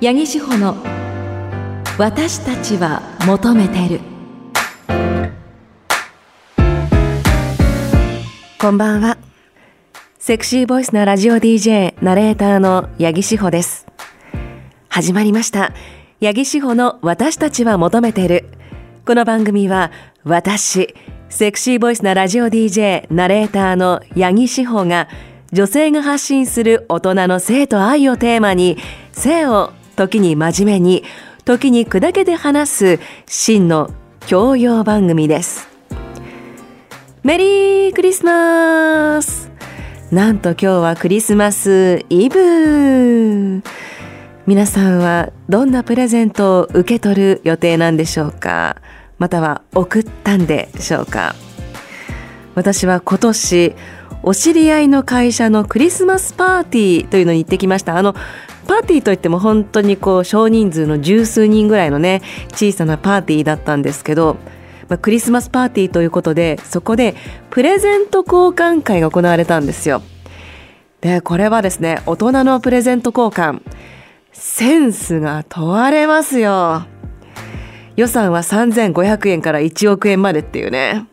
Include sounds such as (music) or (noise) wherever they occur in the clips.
八木志保の私たちは求めてる。こんばんは。セクシーボイスなラジオ DJ ナレーターの八木志保です。始まりました。八木志保の私たちは求めてる。この番組は私セクシーボイスなラジオ DJ ナレーターの八木志保が女性が発信する大人の性と愛をテーマに性を時に真面目に時に砕けて話す真の教養番組です。メリークリスマス。なんと今日はクリスマスイブ。皆さんはどんなプレゼントを受け取る予定なんでしょうか？または送ったんでしょうか？私は今年お知り合いの会社のクリスマスパーティーというのに行ってきました。あのパーティーといっても本当にこう少人数の十数人ぐらいのね小さなパーティーだったんですけど、まあ、クリスマスパーティーということでそこでプレゼント交換会が行われたんですよ。でこれはですね大人のプレゼント交換センスが問われますよ。予算は3500円から1億円までっていうね。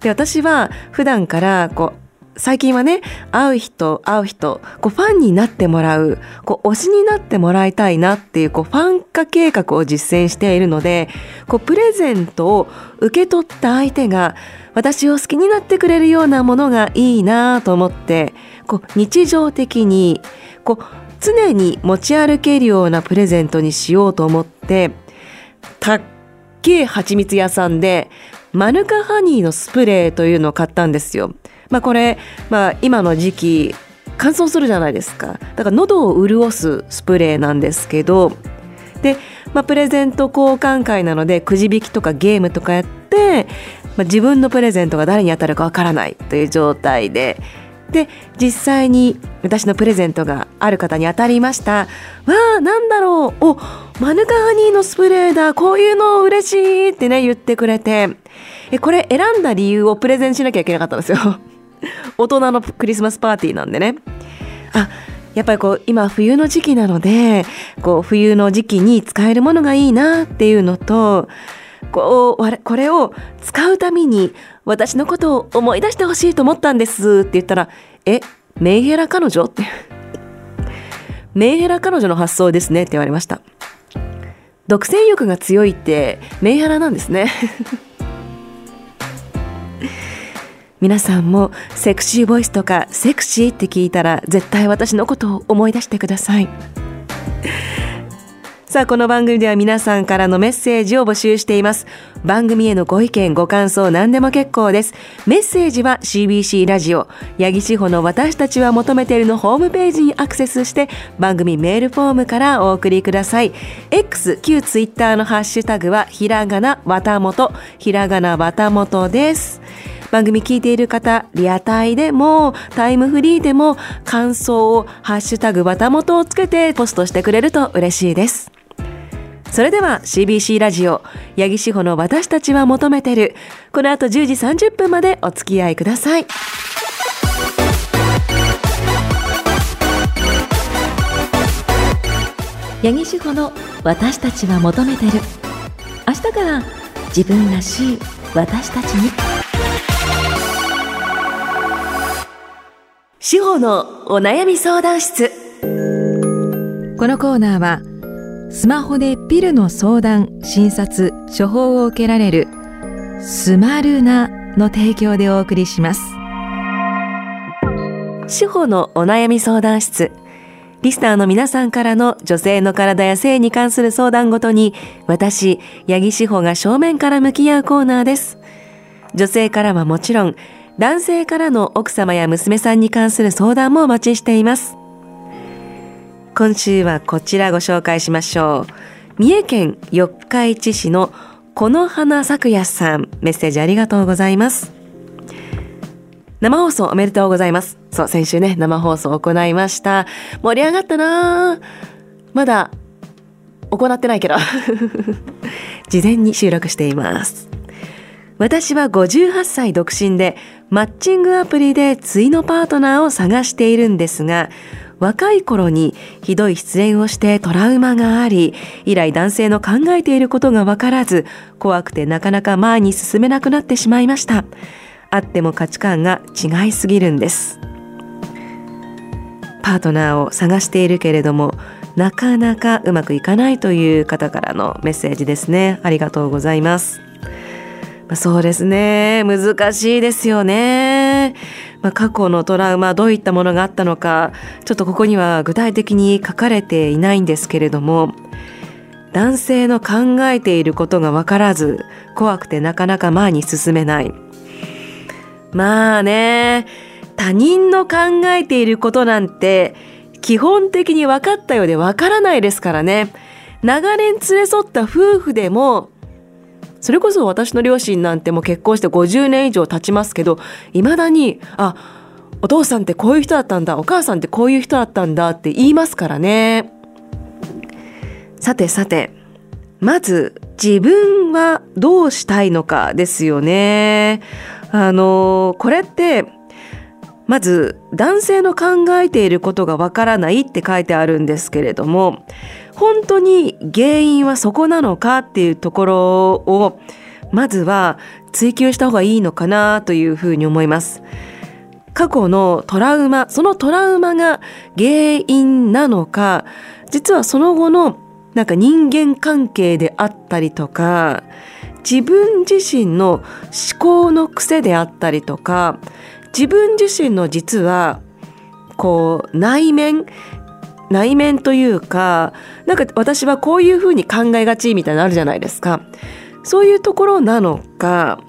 で私は普段からこう最近はね会う人会う人こうファンになってもらうこう推しになってもらいたいなっていうこうファン化計画を実践しているのでこうプレゼントを受け取った相手が私を好きになってくれるようなものがいいなと思ってこう日常的にこう常に持ち歩けるようなプレゼントにしようと思ってたっけえ蜂蜜屋さんでマヌカハニーのスプレーというのを買ったんですよ。まあこれ、まあ今の時期乾燥するじゃないですか。だから喉を潤すスプレーなんですけど、で、まあプレゼント交換会なのでくじ引きとかゲームとかやって、まあ、自分のプレゼントが誰に当たるかわからないという状態で、で実際に私のプレゼントがある方に当たりました。わあなんだろう。おマヌカハニーのスプレーだ。こういうの嬉しいってね言ってくれて。えこれ選んだ理由をプレゼンしなきゃいけなかったんですよ。(laughs) 大人のクリスマスパーティーなんでね。あやっぱりこう今冬の時期なのでこう冬の時期に使えるものがいいなっていうのとこうこれを使うために私のことを思い出してほしいと思ったんですって言ったらえメンヘラ彼女って (laughs) メンヘラ彼女の発想ですねって言われました。独占欲が強いってメンヘラなんですね。(laughs) 皆さんもセクシーボイスとかセクシーって聞いたら絶対私のことを思い出してください (laughs) さあ、この番組では皆さんからのメッセージを募集しています。番組へのご意見、ご感想、何でも結構です。メッセージは CBC ラジオ、八木志保の私たちは求めているのホームページにアクセスして、番組メールフォームからお送りください。X、旧 Twitter のハッシュタグは、ひらがな、わたもと、ひらがな、わたもとです。番組聞いている方、リアタイでも、タイムフリーでも、感想を、ハッシュタグわたもとをつけてポストしてくれると嬉しいです。それでは CBC ラジオ八木志保の私たちは求めてる。この後10時30分までお付き合いください。八木志保の私たちは求めてる。明日から自分らしい私たちに。志保のお悩み相談室このコーナーはスマホでピルの相談、診察、処方を受けられるスマルナの提供でお送りします。司法のお悩み相談室。リスナーの皆さんからの女性の体や性に関する相談ごとに、私、八木志保が正面から向き合うコーナーです。女性からはもちろん、男性からの奥様や娘さんに関する相談もお待ちしています。今週はこちらご紹介しましょう。三重県四日市市のこの花咲夜さん、メッセージありがとうございます。生放送おめでとうございます。そう、先週ね、生放送を行いました。盛り上がったなまだ行ってないけど。(laughs) 事前に収録しています。私は58歳独身で、マッチングアプリで対のパートナーを探しているんですが、若い頃にひどい失恋をしてトラウマがあり以来男性の考えていることが分からず怖くてなかなか前に進めなくなってしまいました。あっても価値観が違いすぎるんです。パートナーを探しているけれどもなかなかうまくいかないという方からのメッセージですね。ありがとうございます。そうですね。難しいですよね、まあ、過去のトラウマどういったものがあったのかちょっとここには具体的に書かれていないんですけれども男性の考えていることが分からず怖くてなかなか前に進めない。まあね他人の考えていることなんて基本的に分かったようで分からないですからね。長年連れ添った夫婦でも、それこそ私の両親なんてもう結婚して50年以上経ちますけど、未だに、あ、お父さんってこういう人だったんだ、お母さんってこういう人だったんだって言いますからね。さてさて、まず自分はどうしたいのかですよね。あの、これってまず男性の考えていることがわからないって書いてあるんですけれども本当に原因はそこなのかっていうところをまずは追求した方がいいのかなというふうに思います。過去のトラウマ、そのトラウマが原因なのか、実はその後のなんか人間関係であったりとか、自分自身の思考の癖であったりとか、自分自身の実はこう内面内面というかなんか私はこういうふうに考えがちみたいなのあるじゃないですかそういうところなのか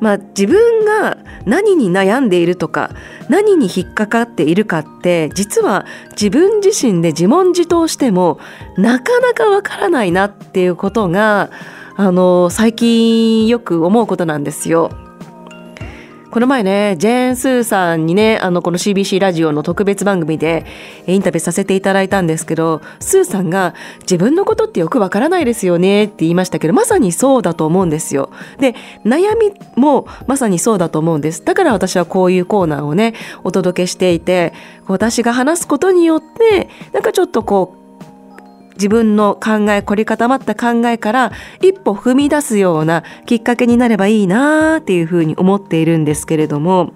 まあ自分が何に悩んでいるとか何に引っかかっているかって実は自分自身で自問自答してもなかなかわからないなっていうことがあの最近よく思うことなんですよ。この前ね、ジェーン・スーさんにね、あの、この CBC ラジオの特別番組でインタビューさせていただいたんですけど、スーさんが自分のことってよくわからないですよねって言いましたけど、まさにそうだと思うんですよ。で、悩みもまさにそうだと思うんです。だから私はこういうコーナーをね、お届けしていて、私が話すことによって、なんかちょっとこう、自分の考え凝り固まった考えから一歩踏み出すようなきっかけになればいいなっていうふうに思っているんですけれども、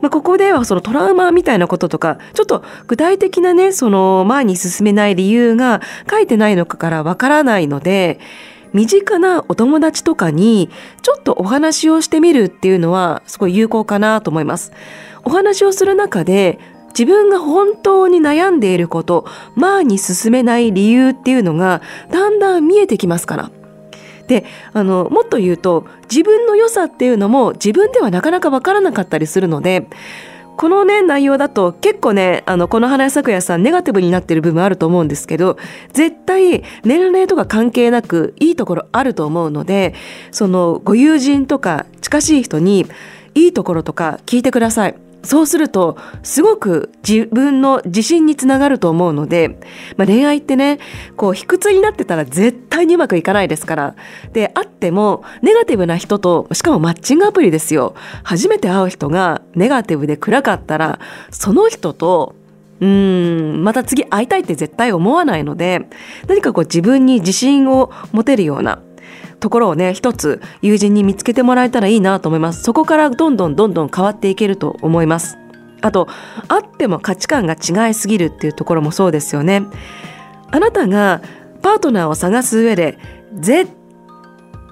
まあ、ここではそのトラウマみたいなこととかちょっと具体的なねその前に進めない理由が書いてないのかからわからないので身近なお友達とかにちょっとお話をしてみるっていうのはすごい有効かなと思います。お話をする中で自分が本当に悩んでいること、前に進めない理由っていうのがだんだん見えてきますから。で、あの、もっと言うと、自分の良さっていうのも自分ではなかなかわからなかったりするので、このね、内容だと結構ね、あの、この花屋咲夜さんネガティブになってる部分あると思うんですけど、絶対年齢とか関係なくいいところあると思うので、そのご友人とか近しい人にいいところとか聞いてください。そうするとすごく自分の自信につながると思うので、まあ、恋愛ってねこう卑屈になってたら絶対にうまくいかないですから。であってもネガティブな人としかもマッチングアプリですよ。初めて会う人がネガティブで暗かったらその人とうんまた次会いたいって絶対思わないので何かこう自分に自信を持てるようなところをね一つ友人に見つけてもらえたらいいなと思います。そこからどんどんどんどん変わっていけると思います。あとあっても価値観が違いすぎるっていうところもそうですよね。あなたがパートナーを探す上で絶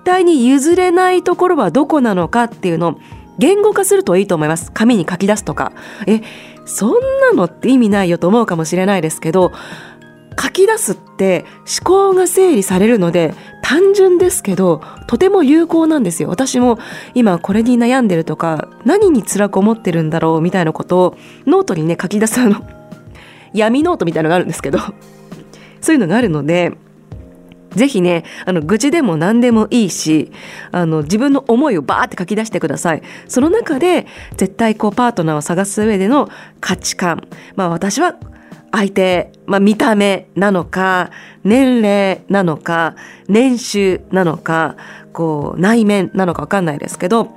対に譲れないところはどこなのかっていうのを言語化するといいと思います。紙に書き出すとか。えそんなのって意味ないよと思うかもしれないですけど書き出すって思考が整理されるので単純ですけどとても有効なんですよ私も今これに悩んでるとか何に辛く思ってるんだろうみたいなことをノートにね書き出すあの (laughs) 闇ノートみたいのがあるんですけど (laughs) そういうのがあるのでぜひね、あの、愚痴でも何でもいいし、あの、自分の思いをバーって書き出してください。その中で、絶対こう、パートナーを探す上での価値観。まあ、私は相手、まあ、見た目なのか、年齢なのか、年収なのか、こう、内面なのかわかんないですけど、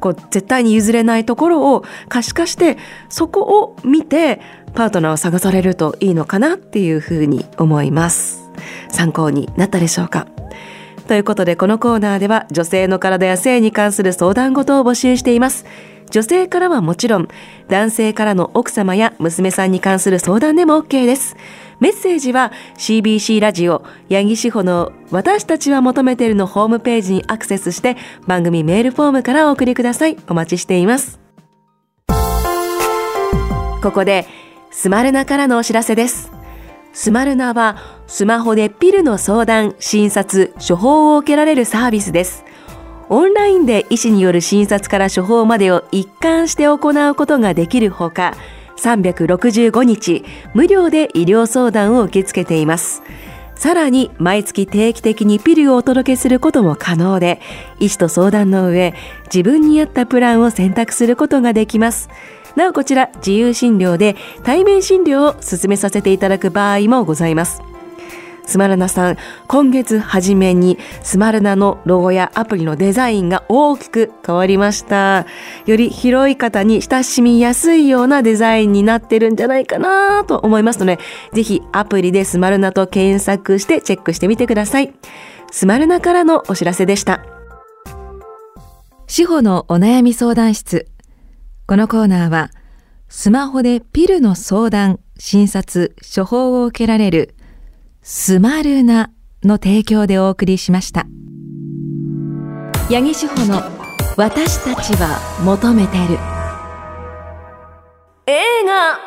こう絶対に譲れないところを可視化してそこを見てパートナーを探されるといいのかなっていうふうに思います。参考になったでしょうか。ということでこのコーナーでは女性の体や性に関する相談事を募集しています。女性からはもちろん男性からの奥様や娘さんに関する相談でも OK です。メッセージは CBC ラジオ八木志保の私たちは求めているのホームページにアクセスして番組メールフォームからお送りください。お待ちしています。ここでスマルナからのお知らせです。スマルナはスマホでピルの相談、診察、処方を受けられるサービスです。オンラインで医師による診察から処方までを一貫して行うことができるほか365日無料で医療相談を受け付けています。さらに毎月定期的にピルをお届けすることも可能で、医師と相談の上、自分に合ったプランを選択することができます。なおこちら自由診療で対面診療を進めさせていただく場合もございます。スマルナさん、今月初めにスマルナのロゴやアプリのデザインが大きく変わりました。より広い方に親しみやすいようなデザインになってるんじゃないかなと思いますので、ぜひアプリでスマルナと検索してチェックしてみてください。スマルナからのお知らせでした。司法のお悩み相談室。このコーナーは、スマホでピルの相談、診察、処方を受けられるスマルナの提供でお送りしました。八木志保の私たちは求めてる。映画。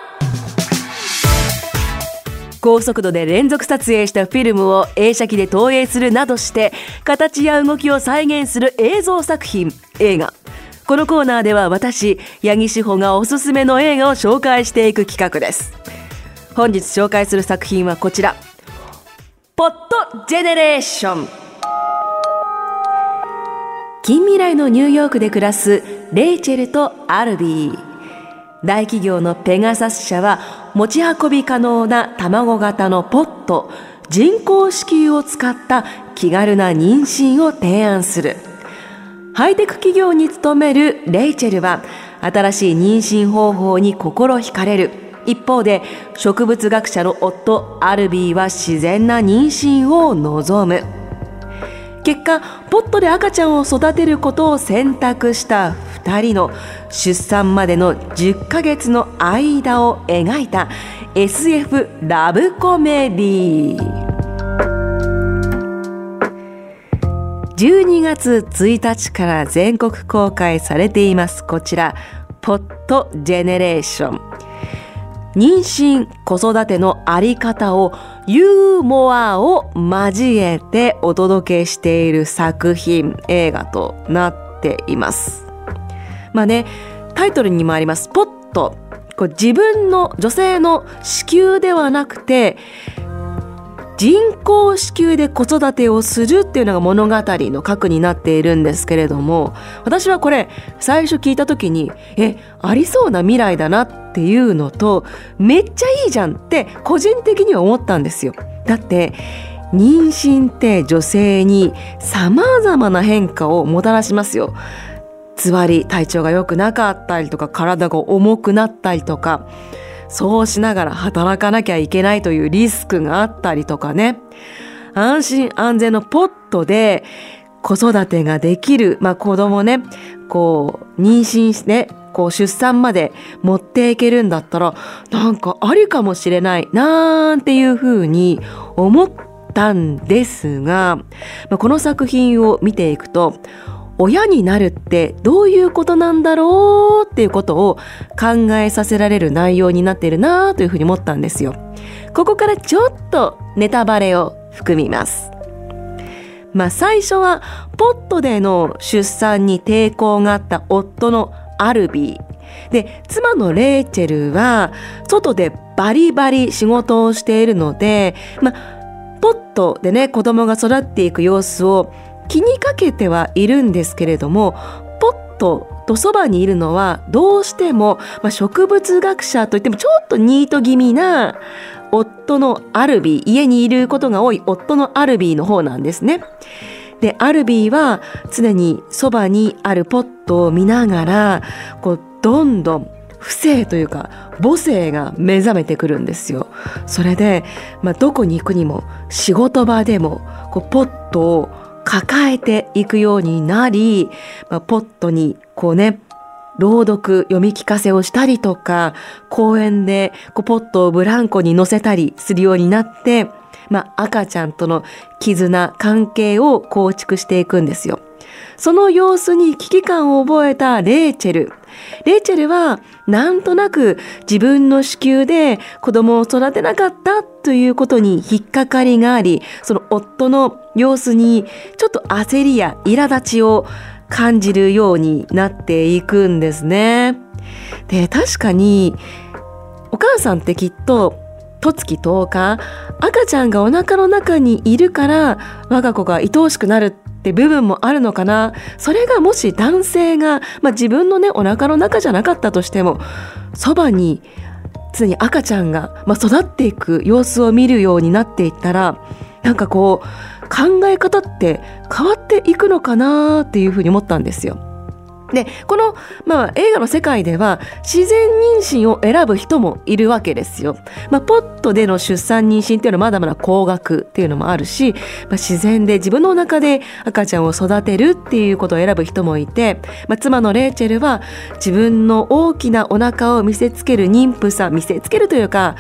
高速度で連続撮影したフィルムを映写機で投影するなどして形や動きを再現する映像作品。映画。このコーナーでは私八木志保がおすすめの映画を紹介していく企画です。本日紹介する作品はこちら。ポットジェネレーション。近未来のニューヨークで暮らすレイチェルとアルビー。大企業のペガサス社は持ち運び可能な卵型のポット人工子宮を使った気軽な妊娠を提案する。ハイテク企業に勤めるレイチェルは新しい妊娠方法に心惹かれる。一方で植物学者の夫アルビーは自然な妊娠を望む。結果ポットで赤ちゃんを育てることを選択した2人の出産までの10ヶ月の間を描いた SF ラブコメディー。12月1日から全国公開されています。こちらポットジェネレーション。妊娠子育てのあり方をユーモアを交えてお届けしている作品映画となっています。まあねタイトルにもありますポット。自分の女性の子宮ではなくて人工子宮で子育てをするっていうのが物語の核になっているんですけれども私はこれ最初聞いた時にえありそうな未来だなっていうのとめっちゃいいじゃんって個人的には思ったんですよ。だって妊娠って女性に様々な変化をもたらしますよ。つわり体調が良くなかったりとか体が重くなったりとかそうしながら働かなきゃいけないというリスクがあったりとかね。安心安全のポットで子育てができる、まあ子供ね、こう、妊娠して、こう出産まで持っていけるんだったら、なんかありかもしれないなんていうふうに思ったんですが、まあ、この作品を見ていくと、親になるってどういうことなんだろうっていうことを考えさせられる内容になっているなというふうに思ったんですよ。ここからちょっとネタバレを含みます。まあ最初はポットでの出産に抵抗があった夫のアルビー。で、妻のレイチェルは外でバリバリ仕事をしているので、まあポットでね子供が育っていく様子を気にかけてはいるんですけれどもポッととそばにいるのはどうしても、まあ、植物学者といってもちょっとニート気味な夫のアルビー家にいることが多い夫のアルビーの方なんですね。でアルビーは常にそばにあるポットを見ながらこうどんどん不正というか母性が目覚めてくるんですよ。それで、まあ、どこに行くにも仕事場でもこうポットを抱えていくようになり、まあ、ポットにこうね朗読読み聞かせをしたりとか公園でこうポットをブランコに乗せたりするようになってまあ、赤ちゃんとの絆、関係を構築していくんですよ。その様子に危機感を覚えたレイチェル。レイチェルはなんとなく自分の子宮で子供を育てなかったということに引っかかりがあり、その夫の様子にちょっと焦りや苛立ちを感じるようになっていくんですね。で、確かにお母さんってきっと十月10日赤ちゃんがお腹の中にいるから我が子が愛おしくなるって部分もあるのかなそれがもし男性が、まあ、自分のねお腹の中じゃなかったとしてもそばに常に赤ちゃんが、まあ、育っていく様子を見るようになっていったらなんかこう考え方って変わっていくのかなっていうふうに思ったんですよ。でこの、まあ、映画の世界では自然妊娠を選ぶ人もいるわけですよ。まあ、ポットでの出産妊娠っていうのはまだまだ高額っていうのもあるし、まあ、自然で自分の中で赤ちゃんを育てるっていうことを選ぶ人もいて、まあ、妻のレイチェルは自分の大きなお腹を見せつける妊婦さん見せつけるというか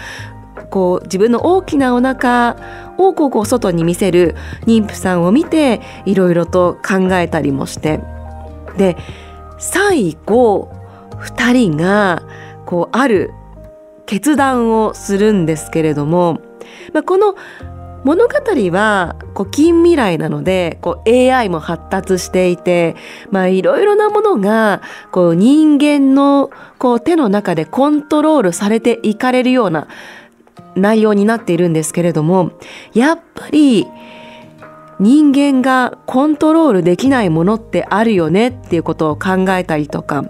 こう自分の大きなお腹をこうこう外に見せる妊婦さんを見ていろいろと考えたりもしてで最後2人がこうある決断をするんですけれども、まあ、この物語はこう近未来なのでこう AI も発達していていろいろなものがこう人間のこう手の中でコントロールされていかれるような内容になっているんですけれどもやっぱり人間がコントロールできないものってあるよねっていうことを考えたりとか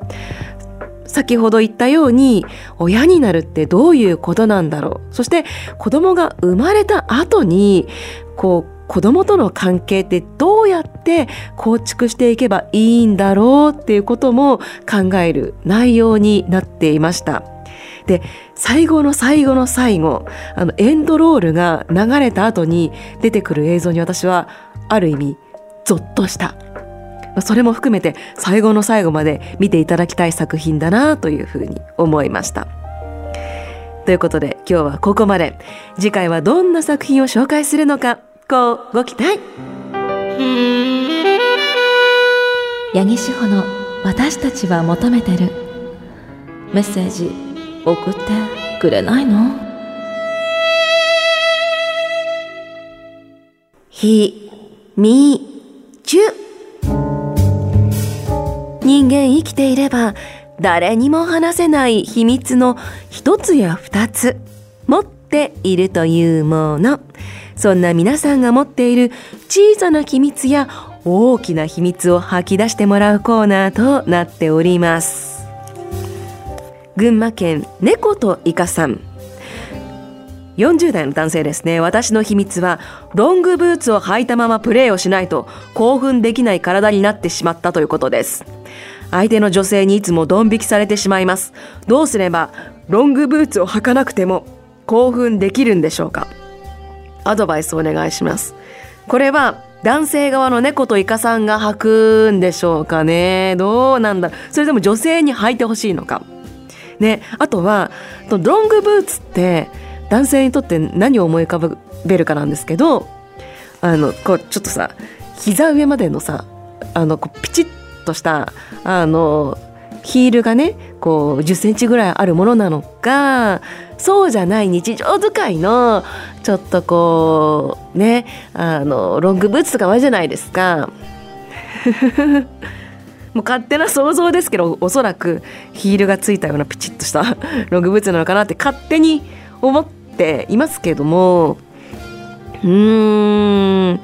先ほど言ったように親になるってどういうことなんだろうそして子供が生まれた後にこう子供との関係ってどうやって構築していけばいいんだろうっていうことも考える内容になっていました。で最後の最後の最後あのエンドロールが流れた後に出てくる映像に私はある意味ゾッとした。それも含めて最後の最後まで見ていただきたい作品だなというふうに思いました。ということで今日はここまで。次回はどんな作品を紹介するのかこうご期待。八木志保の私たちは求めてる。メッセージ。送ってくれないの？ひ、み、ちゅ。人間生きていれば誰にも話せない秘密の一つや二つ持っているというもの。そんな皆さんが持っている小さな秘密や大きな秘密を吐き出してもらうコーナーとなっております。群馬県猫とイカさん。40代の男性ですね。私の秘密はロングブーツを履いたままプレーをしないと興奮できない体になってしまったということです。相手の女性にいつもドン引きされてしまいます。どうすればロングブーツを履かなくても興奮できるんでしょうか？アドバイスお願いします。これは男性側の猫とイカさんが履くんでしょうかね。どうなんだそれでも女性に履いてほしいのか。ね、あとはロングブーツって男性にとって何を思い浮かべるかなんですけどあのこうちょっとさ膝上までのさあのこうピチッとしたあのヒールがねこう10センチぐらいあるものなのかそうじゃない日常使いのちょっとこうねあのロングブーツとかあるじゃないですか。もう勝手な想像ですけどおそらくヒールがついたようなピチッとした (laughs) ロングブーツなのかなって勝手に思っていますけどもうーん。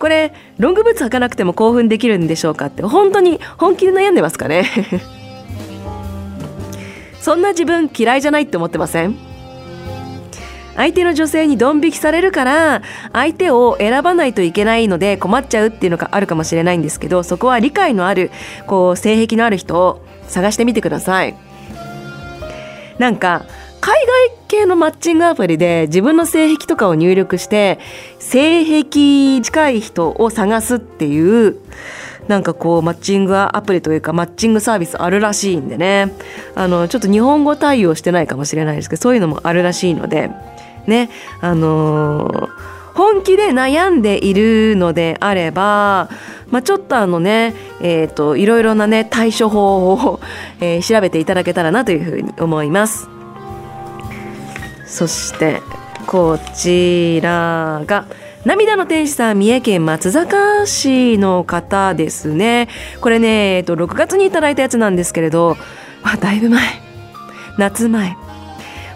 これロングブーツ履かなくても興奮できるんでしょうかって本当に本気で悩んでますかね？(laughs) そんな自分嫌いじゃないって思ってません？相手の女性にドン引きされるから相手を選ばないといけないので困っちゃうっていうのがあるかもしれないんですけどそこは理解のあるこう性癖のある人を探してみてください。なんか海外系のマッチングアプリで自分の性癖とかを入力して性癖近い人を探すっていうなんかこうマッチングアプリというかマッチングサービスあるらしいんでね。あのちょっと日本語対応してないかもしれないですけどそういうのもあるらしいので。ねあのー、本気で悩んでいるのであれば、まあ、ちょっとあのね、えーと、いろいろなね対処法を、(laughs) えー、調べていただけたらなというふうに思います。そしてこちらが涙の天使さん三重県松坂市の方ですね。これね、えっと、6月にいただいたやつなんですけれど、まあ、だいぶ前。夏前。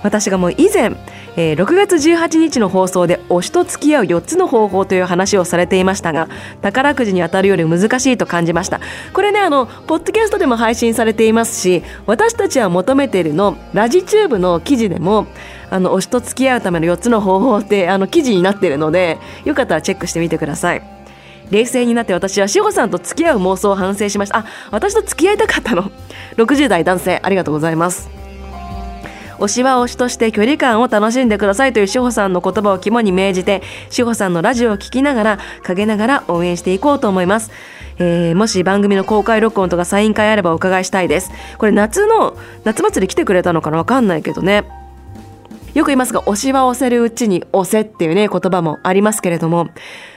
私がもう以前えー、6月18日の放送で推しと付き合う4つの方法という話をされていましたが宝くじに当たるより難しいと感じました。これねあのポッドキャストでも配信されていますし私たちは求めているのラジチューブの記事でもあの推しと付き合うための4つの方法ってあの記事になっているのでよかったらチェックしてみてください。冷静になって私は志保さんと付き合う妄想を反省しました。あ私と付き合いたかったの。60代男性ありがとうございます。推しは推しとして距離感を楽しんでくださいという志保さんの言葉を肝に銘じて志保さんのラジオを聞きながら陰ながら応援していこうと思います。えー、もし番組の公開録音とかサイン会あればお伺いしたいです。これ夏の夏祭り来てくれたのかな？わかんないけどね。よく言いますが、推しは押せるうちに押せっていうね、言葉もありますけれども、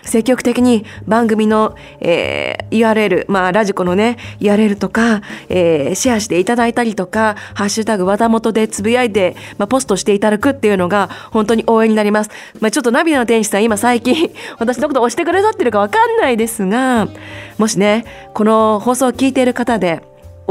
積極的に番組の、えー、URL、まあ、ラジコのね、URL とか、えー、シェアしていただいたりとか、ハッシュタグ和田元でつぶやいて、まあ、ポストしていただくっていうのが、本当に応援になります。まあ、ちょっとナビの天使さん、今最近、(laughs) 私のこと押してくださってるかわかんないですが、もしね、この放送を聞いている方で、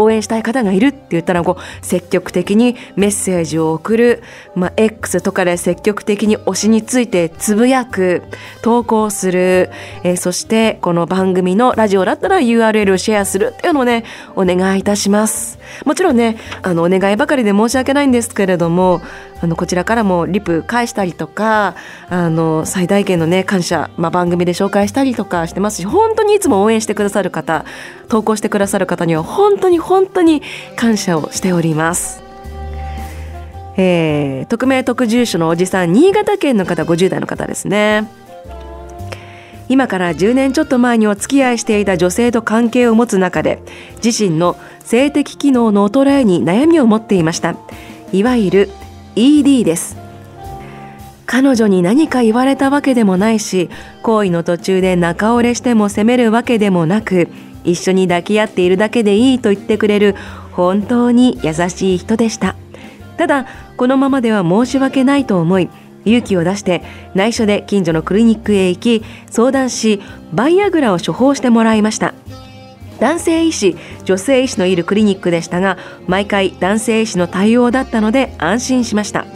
応援したい方がいるって言ったらこう積極的にメッセージを送る、まあ、X とかで積極的に推しについてつぶやく投稿する、えー、そしてこの番組のラジオだったら URL をシェアするっていうのをねお願いいたします。もちろんねあのお願いばかりで申し訳ないんですけれどもあのこちらからもリプ返したりとかあの最大限のね感謝、まあ、番組で紹介したりとかしてますし本当にいつも応援してくださる方投稿してくださる方には本当に本当に感謝をしております。えー、匿名特住所のおじさん新潟県の方50代の方ですね今から10年ちょっと前にお付き合いしていた女性と関係を持つ中で自身の性的機能の衰えに悩みを持っていましたいわゆる ED です。彼女に何か言われたわけでもないし行為の途中で仲折れしても責めるわけでもなく一緒に抱き合っているだけでいいと言ってくれる本当に優しい人でした。ただこのままでは申し訳ないと思い勇気を出して内緒で近所のクリニックへ行き相談しバイアグラを処方してもらいました。男性医師女性医師のいるクリニックでしたが毎回男性医師の対応だったので安心しました。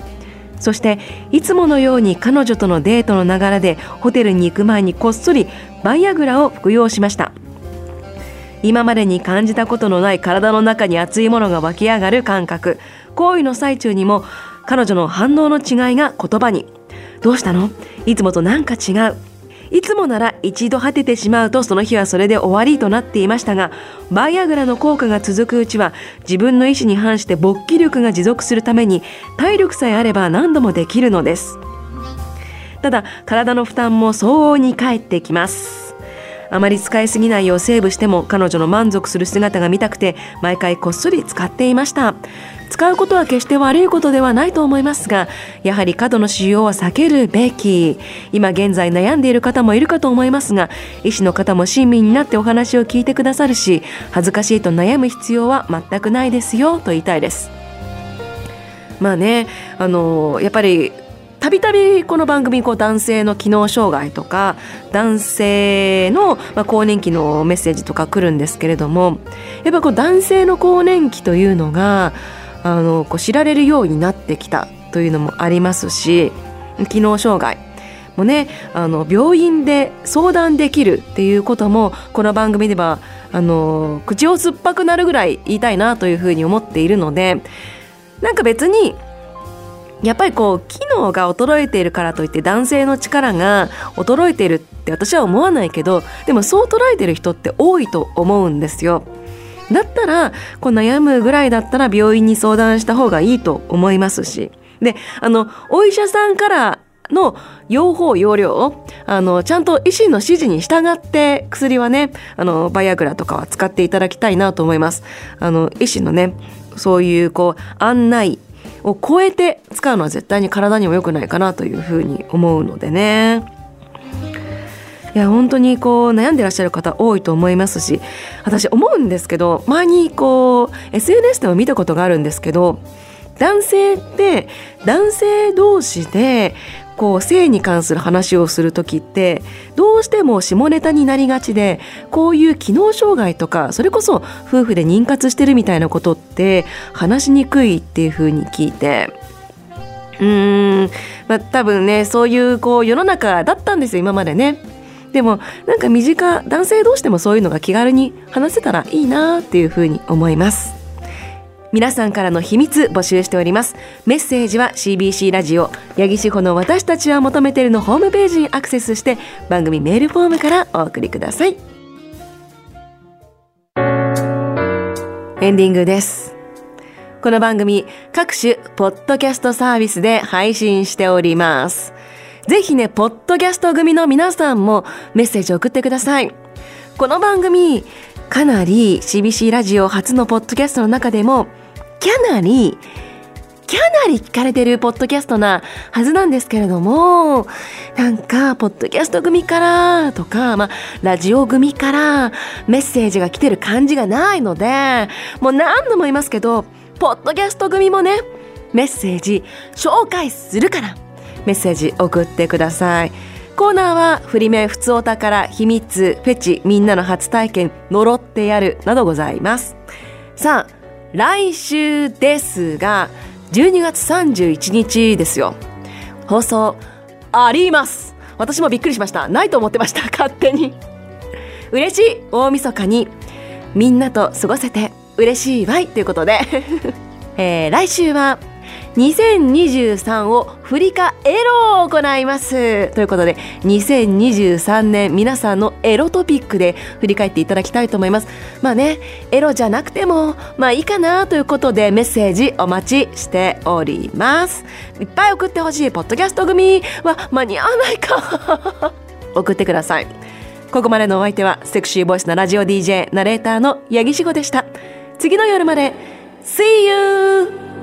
そしていつものように彼女とのデートの流れでホテルに行く前にこっそりバイアグラを服用しました。今までに感じたことのない体の中に熱いものが湧き上がる感覚。行為の最中にも彼女の反応の違いが言葉に。どうしたの？いつもとなんか違う。いつもなら一度果ててしまうとその日はそれで終わりとなっていましたがバイアグラの効果が続くうちは自分の意思に反して勃起力が持続するために体力さえあれば何度もできるのです。ただ体の負担も相応に返ってきます。あまり使いすぎないようセーブしても彼女の満足する姿が見たくて毎回こっそり使っていました。使うことは決して悪いことではないと思いますがやはり過度の使用は避けるべき。今現在悩んでいる方もいるかと思いますが医師の方も親身になってお話を聞いてくださるし恥ずかしいと悩む必要は全くないですよと言いたいです。まあねあのやっぱりたびたびこの番組こう男性の機能障害とか男性の、まあ、更年期のメッセージとか来るんですけれどもやっぱこう男性の更年期というのがあのこう知られるようになってきたというのもありますし機能障害。もねあの病院で相談できるっていうこともこの番組ではあの口を酸っぱくなるぐらい言いたいなというふうに思っているのでなんか別にやっぱりこう機能が衰えているからといって男性の力が衰えているって私は思わないけどでもそう捉えてる人って多いと思うんですよ。だったらこう悩むぐらいだったら病院に相談した方がいいと思いますし。であのお医者さんからの用法用量あのちゃんと医師の指示に従って薬はねあのバイアグラとかは使っていただきたいなと思います。あの医師のねそういうこう案内を超えて使うのは絶対に体にも良くないかなというふうに思うのでね。や本当にこう悩んでらっしゃる方多いと思いますし私思うんですけど前にこう SNS でも見たことがあるんですけど男性って男性同士でこう性に関する話をする時ってどうしても下ネタになりがちでこういう機能障害とかそれこそ夫婦で妊活してるみたいなことって話しにくいっていうふうに聞いてうーんまあ多分ねそういうこう世の中だったんですよ今までね。でもなんか身近男性同士でもそういうのが気軽に話せたらいいなっていうふうに思います。皆さんからの秘密募集しております。メッセージは CBC ラジオ。八木志保の私たちは求めてるのホームページにアクセスして番組メールフォームからお送りください。エンディングです。この番組各種ポッドキャストサービスで配信しております。ぜひねポッドキャスト組の皆さんもメッセージを送ってください。この番組かなり CBC ラジオ初のポッドキャストの中でもキャナリキャナリ聞かれてるポッドキャストなはずなんですけれども、なんか、ポッドキャスト組からとか、まあ、ラジオ組からメッセージが来てる感じがないので、もう何度も言いますけど、ポッドキャスト組もね、メッセージ紹介するから、メッセージ送ってください。コーナーは、振り目、ふつおたから、秘密、フェチ、みんなの初体験、呪ってやる、などございます。さあ、来週ですが、12月31日ですよ。放送あります私もびっくりしました。ないと思ってました。(laughs) 勝手に。嬉しい大晦日にみんなと過ごせて嬉しいわいということで、(laughs) えー、来週は2023を振り返ろを行います。ということで2023年皆さんのエロトピックで振り返っていただきたいと思います。まあねエロじゃなくてもまあいいかなということでメッセージお待ちしております。いっぱい送ってほしいポッドキャスト組は間に合わないか。(laughs) 送ってください。ここまでのお相手はセクシーボイスのラジオ DJ ナレーターの八木志保でした。次の夜まで。See you!